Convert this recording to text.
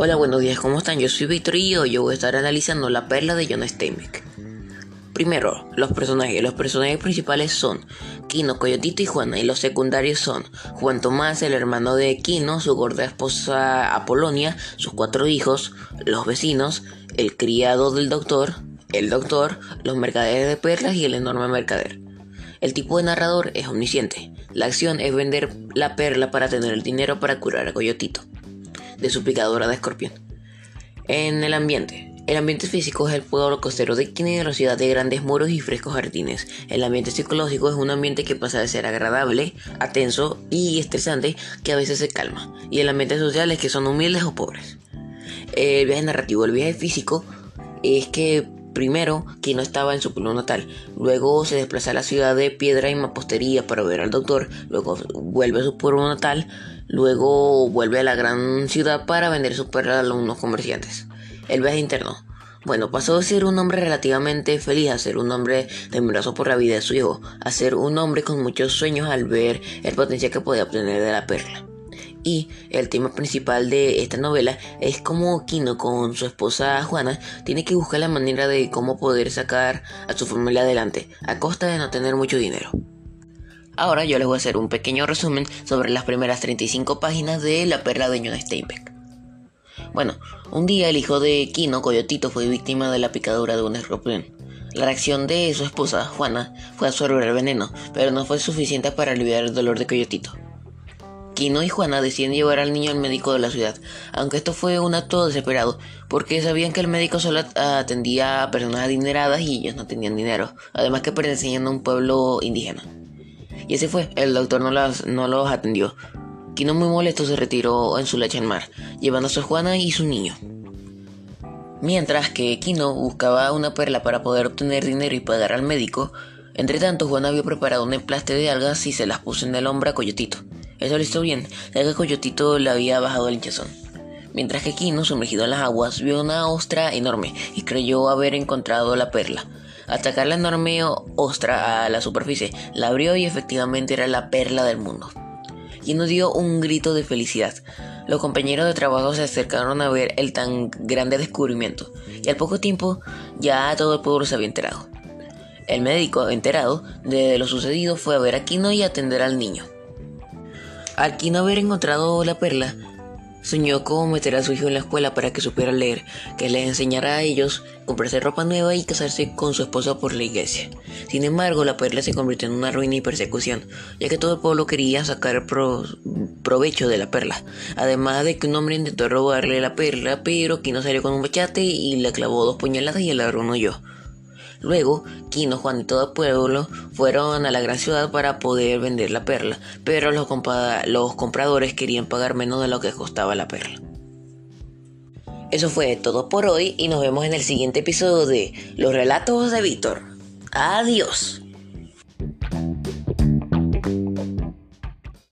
Hola, buenos días, ¿cómo están? Yo soy Víctor y yo voy a estar analizando la perla de John Steinbeck. Primero, los personajes. Los personajes principales son Kino, Coyotito y Juana, y los secundarios son Juan Tomás, el hermano de Kino, su gorda esposa Apolonia, sus cuatro hijos, los vecinos, el criado del doctor, el doctor, los mercaderes de perlas y el enorme mercader. El tipo de narrador es omnisciente. La acción es vender la perla para tener el dinero para curar a Coyotito de su picadora de escorpión. En el ambiente. El ambiente físico es el pueblo costero de Kine de la ciudad de grandes muros y frescos jardines. El ambiente psicológico es un ambiente que pasa de ser agradable a tenso y estresante que a veces se calma. Y el ambiente social es que son humildes o pobres. El viaje narrativo, el viaje físico es que primero Kino estaba en su pueblo natal, luego se desplaza a la ciudad de Piedra y Mapostería para ver al doctor, luego vuelve a su pueblo natal, Luego vuelve a la gran ciudad para vender su perla a unos comerciantes. El viaje interno. Bueno, pasó de ser un hombre relativamente feliz a ser un hombre temeroso por la vida de su hijo, a ser un hombre con muchos sueños al ver el potencial que podía obtener de la perla. Y el tema principal de esta novela es cómo Kino con su esposa Juana tiene que buscar la manera de cómo poder sacar a su familia adelante, a costa de no tener mucho dinero. Ahora yo les voy a hacer un pequeño resumen sobre las primeras 35 páginas de La perla de John Steinbeck. Bueno, un día el hijo de Kino, Coyotito, fue víctima de la picadura de un escorpión. La reacción de su esposa, Juana, fue absorber el veneno, pero no fue suficiente para aliviar el dolor de Coyotito. Kino y Juana deciden llevar al niño al médico de la ciudad, aunque esto fue un acto desesperado, porque sabían que el médico solo atendía a personas adineradas y ellos no tenían dinero, además que pertenecían a un pueblo indígena. Y ese fue, el doctor no, las, no los atendió. Kino muy molesto se retiró en su leche en mar, llevando a su Juana y su niño. Mientras que Kino buscaba una perla para poder obtener dinero y pagar al médico, entre tanto Juana había preparado un emplaste de algas y se las puso en el hombro a Coyotito. Eso lo hizo bien, ya que Coyotito le había bajado el hinchazón. Mientras que Kino, sumergido en las aguas, vio una ostra enorme y creyó haber encontrado la perla. Atacar la enorme ostra a la superficie, la abrió y efectivamente era la perla del mundo. Nos dio un grito de felicidad. Los compañeros de trabajo se acercaron a ver el tan grande descubrimiento, y al poco tiempo ya todo el pueblo se había enterado. El médico, enterado de lo sucedido, fue a ver a Kino y atender al niño. Al Kino haber encontrado la perla, Soñó cómo meter a su hijo en la escuela para que supiera leer, que les enseñara a ellos, comprarse ropa nueva y casarse con su esposa por la iglesia. Sin embargo, la perla se convirtió en una ruina y persecución, ya que todo el pueblo quería sacar provecho de la perla. Además de que un hombre intentó robarle la perla, pero no salió con un bachate y le clavó dos puñaladas y el ladrón huyó. Luego, Quino, Juan y todo el pueblo fueron a la gran ciudad para poder vender la perla, pero los, los compradores querían pagar menos de lo que costaba la perla. Eso fue todo por hoy y nos vemos en el siguiente episodio de Los Relatos de Víctor. Adiós.